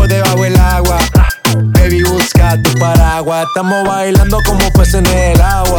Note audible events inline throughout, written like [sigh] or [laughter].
por debajo del agua. Baby, busca tu paraguas. Estamos bailando como peces en el agua.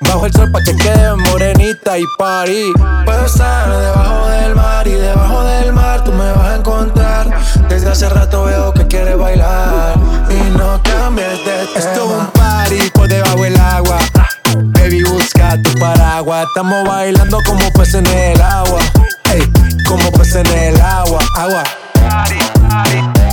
Bajo el sol pa' que quede morenita y party. Puedo estar debajo del mar y debajo del mar tú me vas a encontrar. Desde hace rato veo que quieres bailar y no cambies de tema. Esto es un party por debajo del agua. Baby, busca tu paraguas. Estamos bailando como peces en el agua. Ey, como peces en el agua. Agua. Party, party.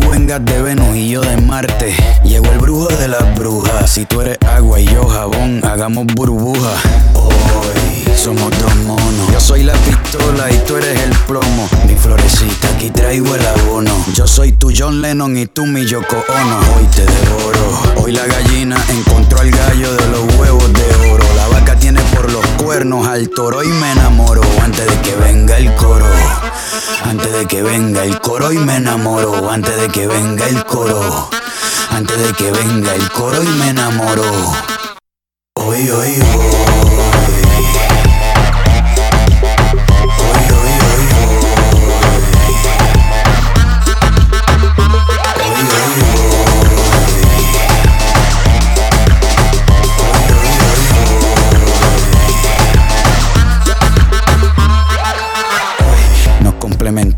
Tú vengas de Venus y yo de Marte. Llegó el brujo de las brujas. Si tú eres agua y yo jabón, hagamos burbuja. Hoy somos dos monos. Yo soy la pistola y tú eres el plomo. Mi florecita, aquí traigo el abono. Yo soy tu John Lennon y tú mi Yoko Ono. Hoy te devoro. Hoy la gallina encontró al gallo de los huevos de oro. Por los cuernos al toro y me enamoro antes de que venga el coro. Antes de que venga el coro y me enamoro. Antes de que venga el coro. Antes de que venga el coro y me enamoro.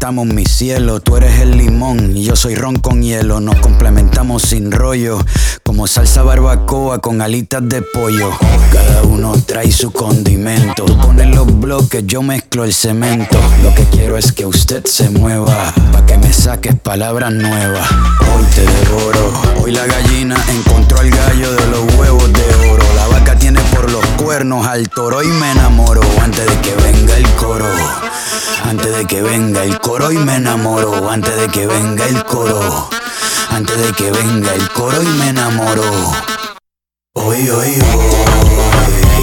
Complementamos mi cielo, tú eres el limón y yo soy ron con hielo, nos complementamos sin rollo, como salsa barbacoa con alitas de pollo. Cada uno trae su condimento, tú pones los bloques, yo mezclo el cemento. Lo que quiero es que usted se mueva, pa' que me saques palabras nuevas. Hoy te devoro, hoy la gallina encontró al gallo de los huevos de oro. La vaca tiene por los cuernos al toro y me enamoro antes de que venga el coro. Antes de que venga el coro y me enamoro. Antes de que venga el coro. Antes de que venga el coro y me enamoro. Hoy, hoy, hoy.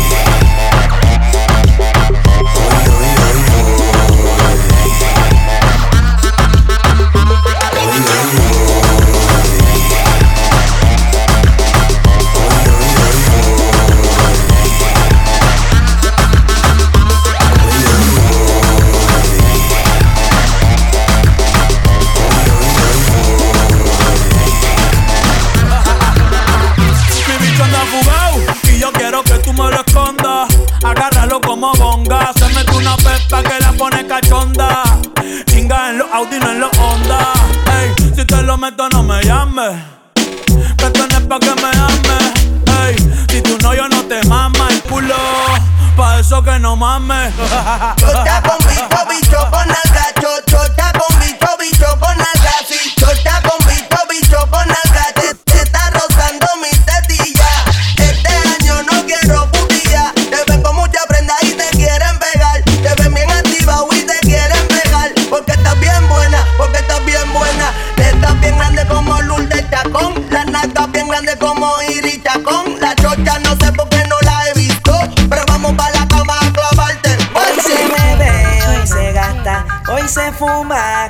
No me llames. Que tenés pa' que me ames. Ey, si tú no, yo no te mama el culo. Pa' eso que no mames. Chota con bicho.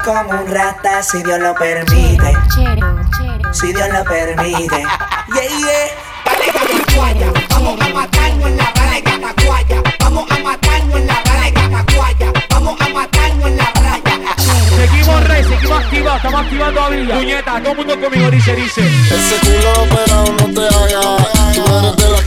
Como un rata si Dios lo permite. Si Dios lo permite. Yeah, yeah. Vamos a matarnos en la playa, Catacuaya. Vamos a matarnos en la playa, Catacuaya. Vamos a matarnos en la playa. Seguimos rey, seguimos activados, estamos activados todavía. Puñeta, todo el mundo conmigo dice, dice. Ese culo operado no te haga.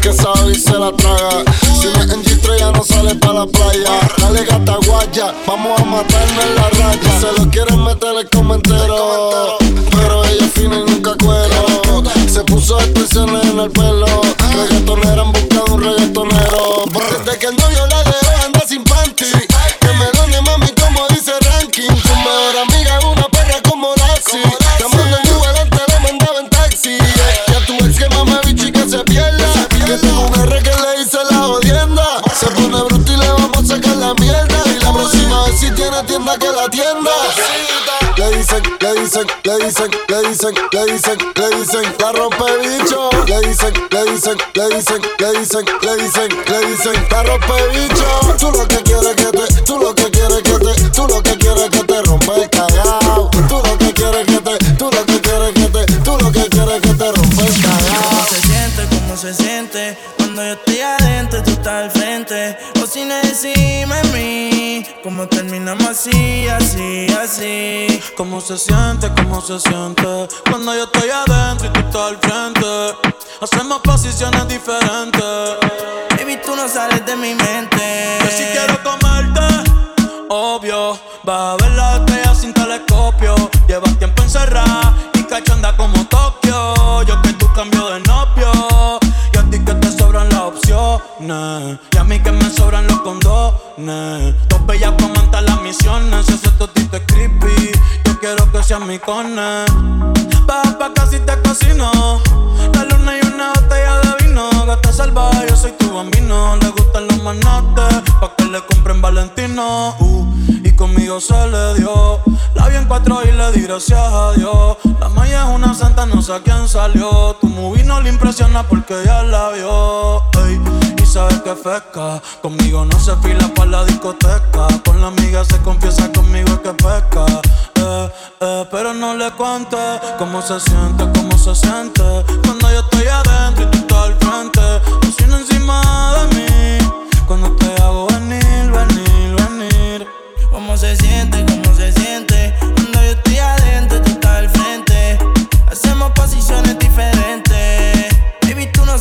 Que sabe y se la traga. Si no es en G3 ya no sale pa' la playa. Dale gata guaya, vamos a matarnos en la raya. Se lo quieren meter el comentero. Pero ella fina y nunca cuero. Se puso expresiones en el pelo. Reggaetonera en le dicen, le dicen, le dicen, le dicen, le dicen, la rompe bicho. Le dicen, le dicen, le dicen, le dicen, le dicen, le dicen, la rompe bicho. Tú lo que quieres que te, tú lo que quieres que te, tú lo que quieres que te rompa el cagao. Terminamos así, así, así? ¿Cómo se siente? ¿Cómo se siente? Cuando yo estoy adentro y tú estás al frente. Hacemos posiciones diferentes. Baby, tú no sales de mi mente. Que si quiero comerte, obvio. Vas a ver la estrella sin telescopio. Llevas tiempo encerrada y cachonda como Tokio. Yo que tú cambio de Y a mí que me sobran los condones. Dos bellas comentan las misiones. Si ese totito es creepy, yo quiero que sea mi cone. Baja pa' casi te cocino. La luna y una botella de vino. Gata salvaje, yo soy tu bambino. Le gustan los manates, pa' que le compren Valentino. Uh, y conmigo se le dio. La vi en cuatro y le di gracias a Dios. La maya es una santa, no sé a quién salió. Tu movie no le impresiona porque ya la vio. Sabes que pesca. Conmigo no se fila pa' la discoteca. Con la amiga se confiesa conmigo que pesca. Eh, eh, pero no le cuente cómo se siente, cómo se siente. Cuando yo estoy adentro y tú estás al frente. Cocina encima de mí. Cuando te hago venir, venir, venir. ¿Cómo se siente?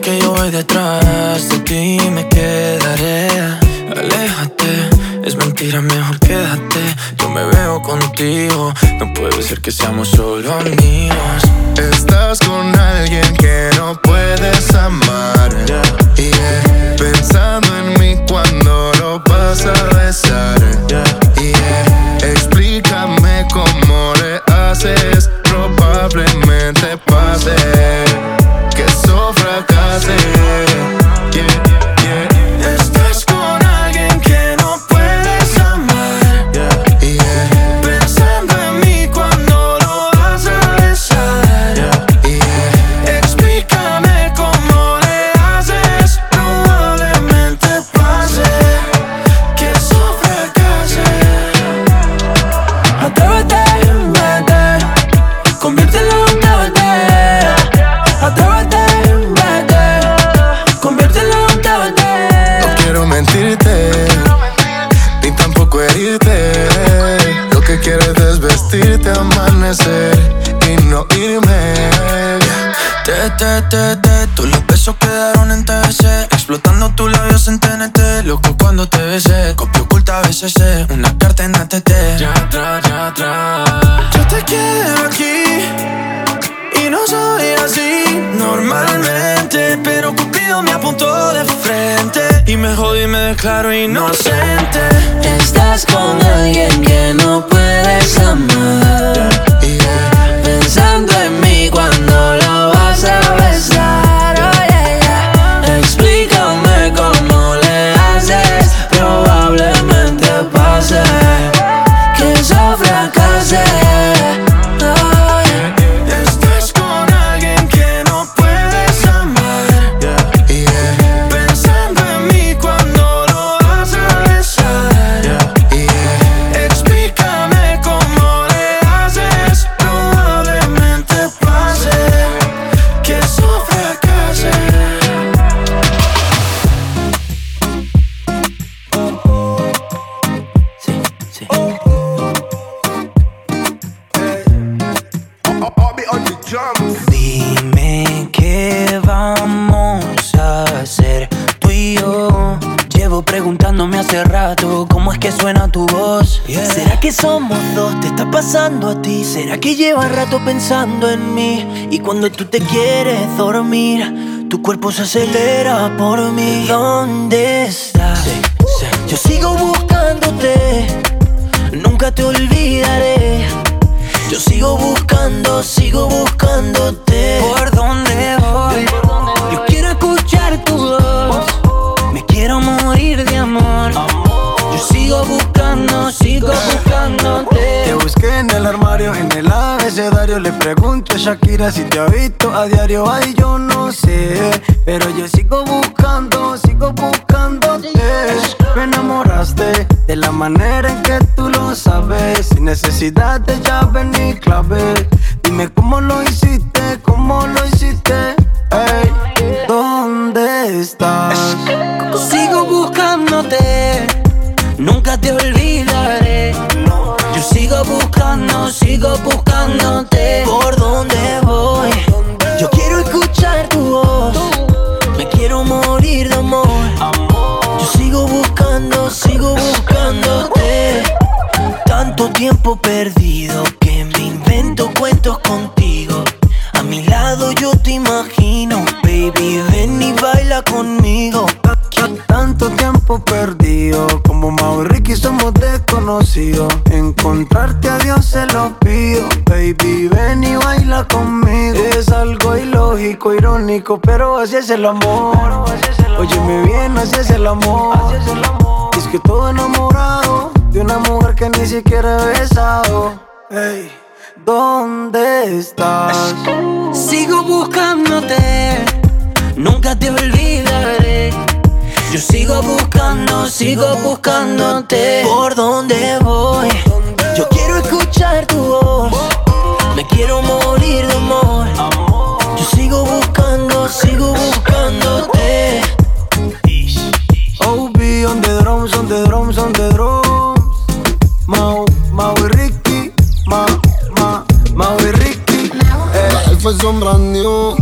Que yo voy detrás de ti y me quedaré. Aléjate, es mentira, mejor quédate. Yo me veo contigo, no puede ser que seamos solo amigos. Estás con alguien que no puedes amar. Yeah. Pensando en mí cuando lo vas a besar. Yeah. Explícame cómo le haces. Jodí y me declaro cuando tú te quieres dormir, tu cuerpo se acelera por mí. ¿Dónde estás? Yo sigo buscándote, nunca te olvidaré. Yo sigo buscando, sigo buscándote. ¿Por dónde voy? Yo quiero escuchar tu voz. Me quiero morir de amor. Yo sigo buscando, sigo [laughs] buscándote. En el armario, en el abecedario. Le pregunto a Shakira si te ha visto a diario. Ay, yo no sé. Pero yo sigo buscando, sigo buscándote. Me enamoraste de la manera en que tú lo sabes. Sin necesidad de llave ni clave. Dime cómo lo hiciste, cómo lo hiciste. Ey, ¿dónde estás? Sigo buscándote, nunca te olvidaré. Sigo buscando, sigo buscándote. ¿Por dónde voy? Yo quiero escuchar tu voz. Me quiero morir de amor. Yo sigo buscando, sigo buscándote. Tanto tiempo perdido pero así es el amor. Óyeme bien, así es el amor. Es que todo enamorado de una mujer que ni siquiera he besado. Ey, ¿dónde estás? Sigo buscándote, nunca te olvidaré. Yo sigo buscando, sigo buscándote. ¿Por dónde voy? Yo quiero escuchar tu voz. Me quiero morir de amor. Yo sigo buscando, sigo buscándote. OB on the drums, on the drums, on the drums. Mau, Mau y Ricky, Ma, Ma, Mau y Ricky. La fue son brand new.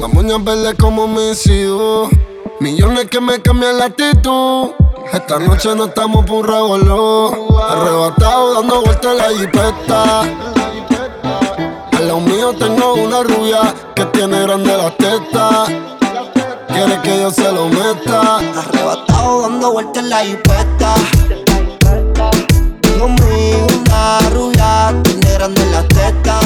La moña verde como me sido. Millones que me cambian la actitud. Esta noche no estamos por revolú. Arrebatado dando vueltas en la jipeta. Mío tengo una rubia que tiene grande las tetas. Quiere que yo se lo meta. Arrebatado dando vueltas en la jipeta. Conmigo una rubia, tiene grande la teta.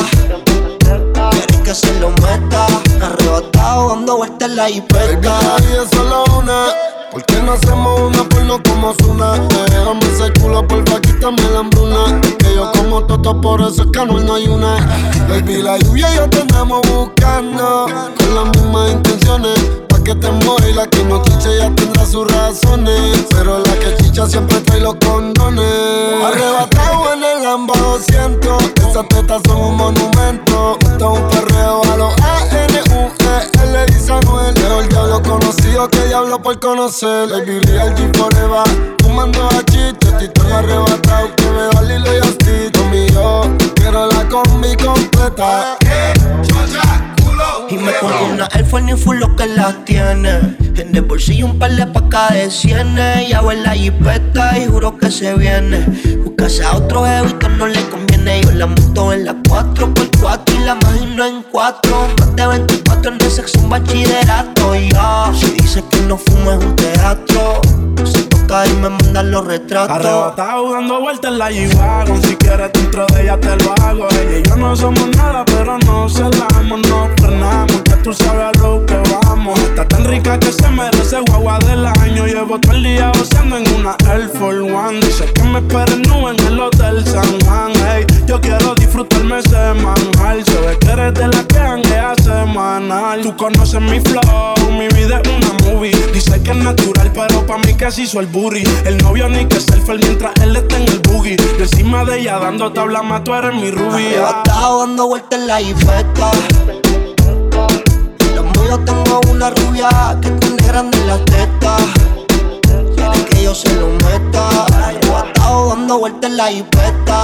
Quiere que se lo meta. Arrebatado dando vueltas en la Baby, la vida es solo una. ¿Por qué no hacemos una porno como Zuna? Déjame ese culo, porfa, quítame la hambruna. Que yo como toto, por eso es que no hay una. Baby, la lluvia y yo te buscando. Con las mismas intenciones. Pa' que te mueva y la que no chiche ya tendrá sus razones. Pero la que chicha siempre trae los condones. Arrebatado en el Lamba 200. Esas tetas son un monumento. Que diablo por conocer. Baby, real G forever. Fumando a chiste, estoy arrebatado. Que veo a Lilo y a Stitch. Conmigo, quiero la combi completa. Y me pongo una Force ni full lo que las tiene. En el bolsillo un par de pacas de cienes. Y hago en la jipeta y juro que se viene. Buscase a otro jevito no le conviene. Yo la monto en la 4x4 y la imagino en 4. Más de 24 en el sexo un bachillerato. Ya, si dice que no fumo es un teatro. Y me mandan los retratos. Arrebatado dando vueltas en la G-Wagon. Si quieres dentro de ella te lo hago. Ella y yo no somos nada pero no celamos No frenamos, que tú sabes a lo que vamos. Está tan rica que se merece guagua del año. Llevo todo el día goceando en una Air Force One. Dice que me esperen en el Hotel San Juan. Ey, Yo quiero disfrutarme semanal Se ve que eres de la que hanguea semanal Tú conoces mi flow, mi vida es una movie Dice que es natural pero pa' mí se hizo el booty El novio ni que selfie mientras él está en el boogie Yo encima de ella dando tabla más tú eres mi rubia Arrebatado dando vueltas en la jipeta. Los míos tengo una rubia que tiene grande la teta. Quiere que yo se lo meta. Arrebatado dando vueltas en la jipeta.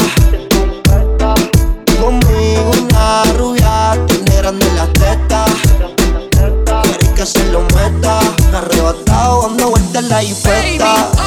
Conmigo una rubia tiene grande la teta. Quiere que se lo meta. Arrebatado dando vueltas en la jipeta.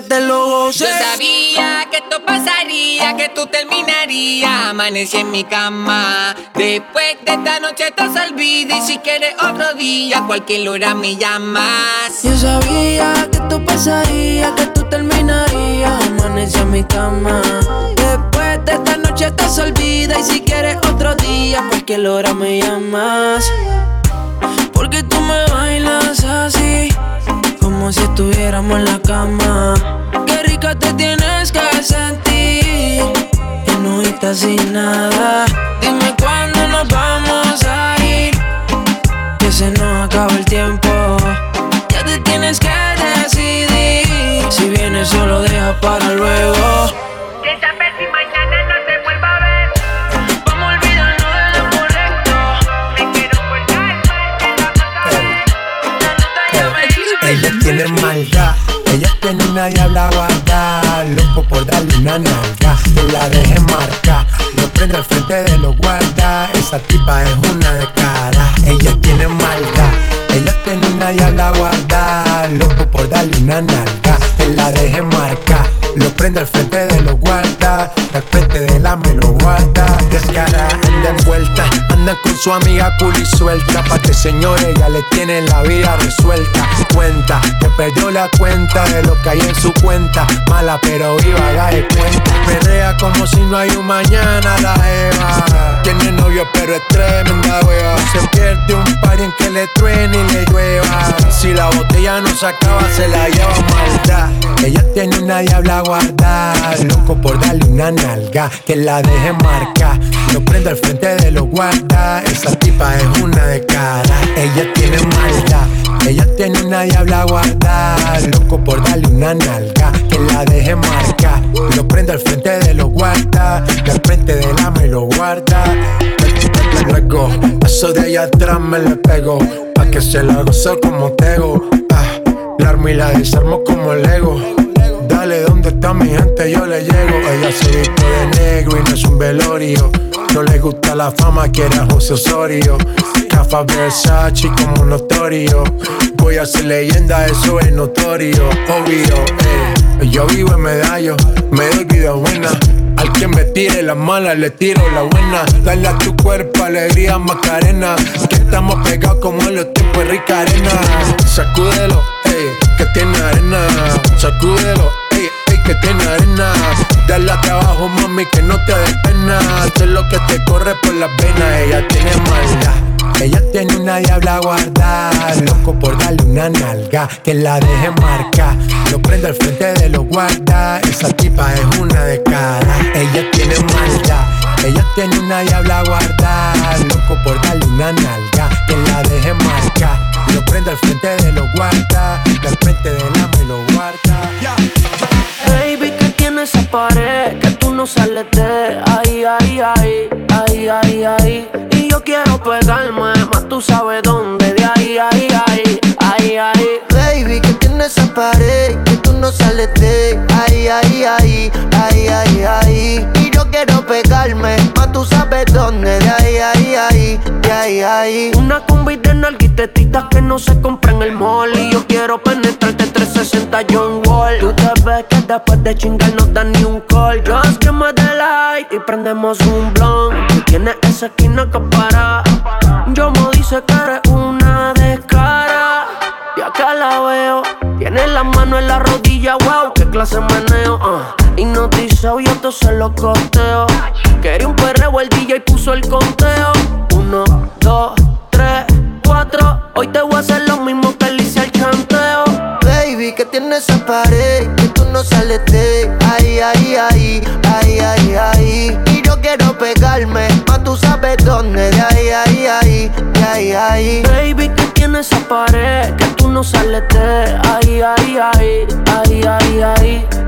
Que te lo goces. Yo sabía que esto pasaría, que tú terminarías. Amanecí en mi cama. Después de esta noche estás olvida. Y si quieres otro día, cualquier hora me llamas. Yo sabía que esto pasaría, que tú terminarías. Amanecí en mi cama. Después de esta noche estás olvida. Y si quieres otro día, cualquier hora me llamas. Porque tú me así, como si estuviéramos en la cama. Qué rica te tienes que sentir, y no estás sin nada. Dime cuándo nos vamos a ir, que se nos acaba el tiempo. Ya te tienes que decidir, si vienes solo deja para luego. Tiene maldad, ella tiene una diabla guarda, loco por darle una nalga, que la deje marca, lo prende al frente de los guarda, esa tipa es una de cara, ella tiene maldad, ella tiene una diabla guarda, loco por darle una nalga, que la deje marca, lo prende al frente de los guarda, al frente de la me lo guarda, descara, anda envuelta, anda con su amiga cool y suelta, pa' que señores ya le tienen la vida resuelta, cuenta, que perdió la cuenta de lo que hay en su cuenta, mala pero viva, haga de cuenta, perrea como si no hay un mañana la Eva, tiene novio pero es tremenda wea, se pierde un par en que le truene y le llueva, si la botella no se acaba se la lleva maldad, ella tiene una diabla guardada, loco por darle una nalga, que la deje marca, lo prende al frente de los guarda, esa tipa es una de cara, ella tiene maldad, ella tiene una diabla guarda, loco por darle una nalga, que la deje marca, lo prende al frente de los guarda, al frente de la me lo guarda, luego, eso de allá atrás me le pego, pa' que se la goce como tego, ah, la armo y la desarmo como Lego. Dale, ¿dónde está mi gente? Yo le llego. Ella se viste de negro y no es un velorio. No le gusta la fama, quiere a José Osorio. Cafa Versace como notorio. Voy a ser leyenda, eso es notorio. Obvio, eh. Yo vivo en medallo, me doy vida buena. Al que me tire la mala, le tiro la buena. Dale a tu cuerpo alegría, Macarena. Que estamos pegados como en los tiempos de rica arena. Sacúdelo, ey, que tiene arena. Sacúdelo, que tiene arena. Dale trabajo, mami, que no te dé pena. Sé lo que te corre por las venas. Ella tiene maldad. Ella tiene una diabla guarda, loco por darle una nalga, que la deje marca, lo prende al frente de los guarda, esa tipa es una de cara, ella tiene maldad, ella tiene una diabla guarda, loco por darle una nalga, que la deje marca, lo prende al frente de los guarda, al frente de no de ahí, ahí, ahí, ahí, ahí, ahí. Y yo quiero pegarme, más tú sabes dónde, de ahí, ahí, ahí, ahí, ahí. Baby, que tiene esa pared que tú no sales de ahí, ahí, ahí, ahí, ahí, ahí. Y yo quiero pegarme, más tú sabes dónde, de ahí, ahí, Una combi de nalguitetitas que no se compra en el mall. Y yo quiero penetrarte 360 John Wall. Tú te ves que después de chingar no da ni un call. Just que me dé light y prendemos un blunt. Tienes esa esquina que para. Yo me dice que eres una descara. Y acá la veo. Tiene la mano en la rodilla, wow, qué clase de meneo ah. Hipnotizado, te se lo costeo. Quería un perreo, el DJ puso el conteo Uno, dos, tres, cuatro Hoy te voy a hacer lo mismo que le hice al chanteo Baby, que tiene esa pared que tú no sales de ahí, ahí, ahí, ahí, ahí, ahí. Y yo quiero pegarme, más tú sabes dónde, de ahí, ahí, ahí, de ahí, ahí. Baby, que tiene esa pared que tú no sales de ahí, ahí, ahí, ahí, ahí, ahí.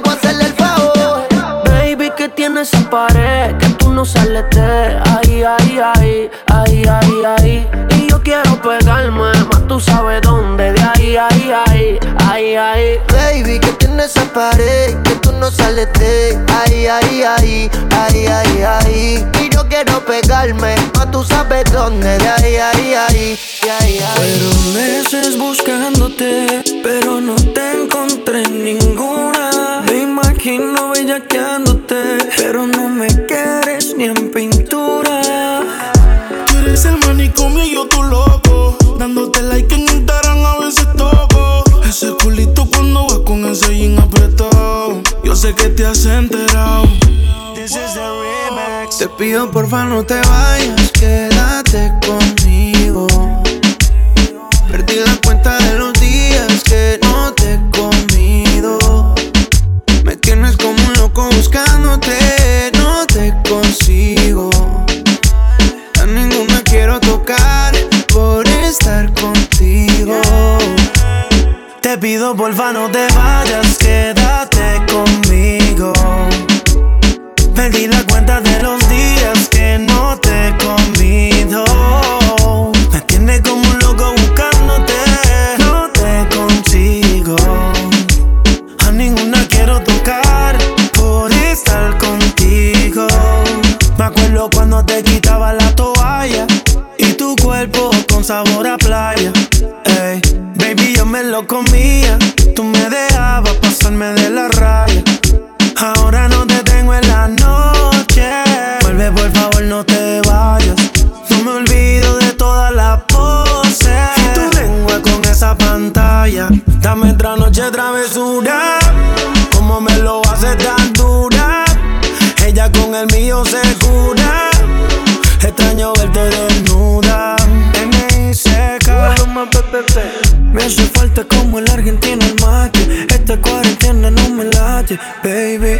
esa pared que tú no sales de ahí, ahí, ahí, ahí, ahí, ahí. Y yo quiero pegarme, más tú sabes dónde, de ahí, ahí, ahí, ahí, ahí. Baby, que tiene esa pared que tú no sales de ahí, ahí, ahí, ahí, ahí, ahí. Y yo quiero pegarme, más tú sabes dónde, de ahí, ahí, ahí, ahí, ahí. Fueron meses buscándote, pero no te encontré ninguna. Me imagino pero no me quieres ni en pintura. Tú eres el manicomio y yo tu loco. Dándote like en Instagram a veces toco. Ese culito cuando vas con ese jean apretado. Yo sé que te has enterado. This is the remix. Te pido porfa no te vayas, quédate conmigo. Pido porfa no te vayas, quédate conmigo. Perdí la cuenta de los días que no te he comido. Me tiene como un loco buscándote, no te consigo. A ninguna quiero tocar por estar contigo. Me acuerdo cuando te quitaba la toalla y tu cuerpo con sabor comía. Tú me dejabas pasarme de la raya. Ahora no te tengo en la noche. Vuelve, por favor, no te vayas. No me olvido de todas las poses. Y tu lengua con esa pantalla. Dame otra noche travesura. Como me lo hace tan dura. Ella con el mío se cura. Extraño verte desnuda. M.I.C.K. Hace falta como el argentino el mate. Esta cuarentena no me late, baby.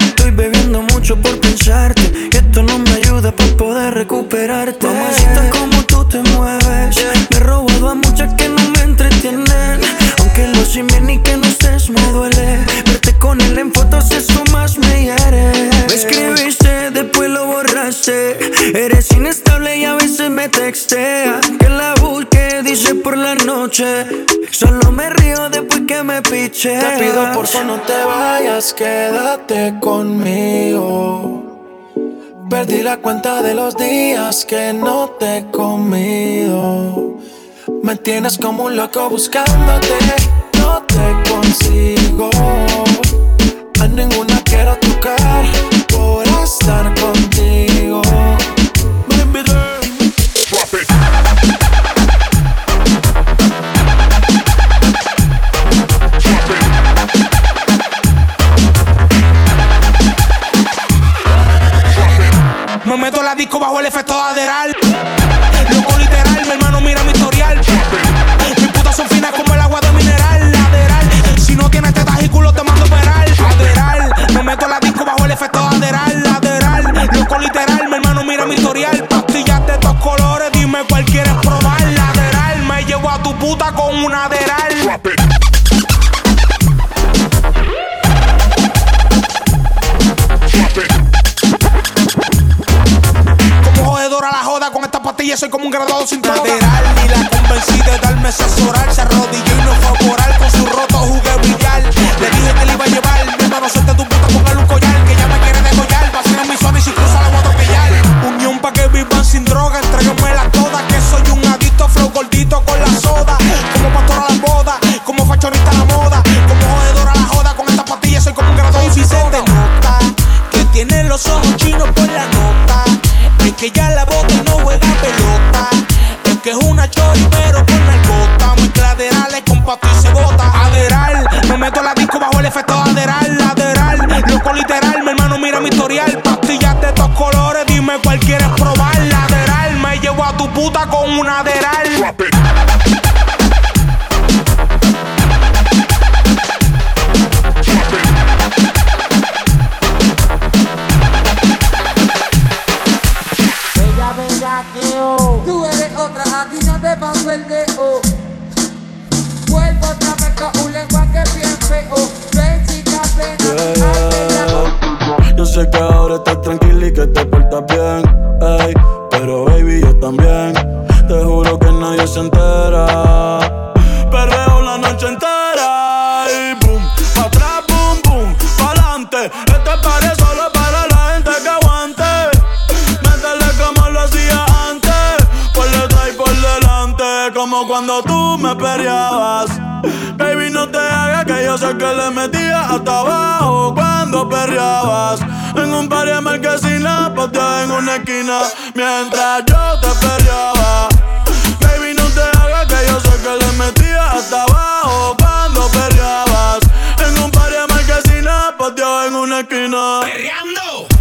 Estoy bebiendo mucho por pensarte. Y esto no me ayuda para poder recuperarte. Mamacita, como tú te mueves. Me he robado a muchas que no me entretienen. Aunque lo simen y que no estés me duele. Verte con él en fotos, eso más me hiere. Me escribiste, después lo borraste. Eres inestable y a veces me textea. Que la busque, dice por la noche. Solo me río después que me piche. Te pido por favor no te vayas, quédate conmigo. Perdí la cuenta de los días que no te he comido. Me tienes como un loco buscándote, no te consigo. A ninguna quiero tocar siempre estás tranquila y que te portas bien. Ey, pero baby, yo también. Te juro que nadie se entera. Perreo la noche entera. Y boom, pa' atrás, boom, boom, pa' adelante. Este paré solo para la gente que aguante. Métele como lo hacía antes. Por detrás y por delante. Como cuando tú me perreabas que yo sé que le metía hasta abajo cuando perreabas. En un par de marquesina, pateada en una esquina, mientras yo te perreaba. Baby, no te hagas que yo sé que le metía hasta abajo cuando perreabas. En un par de marquesina, pateada en una esquina. ¡Perreando!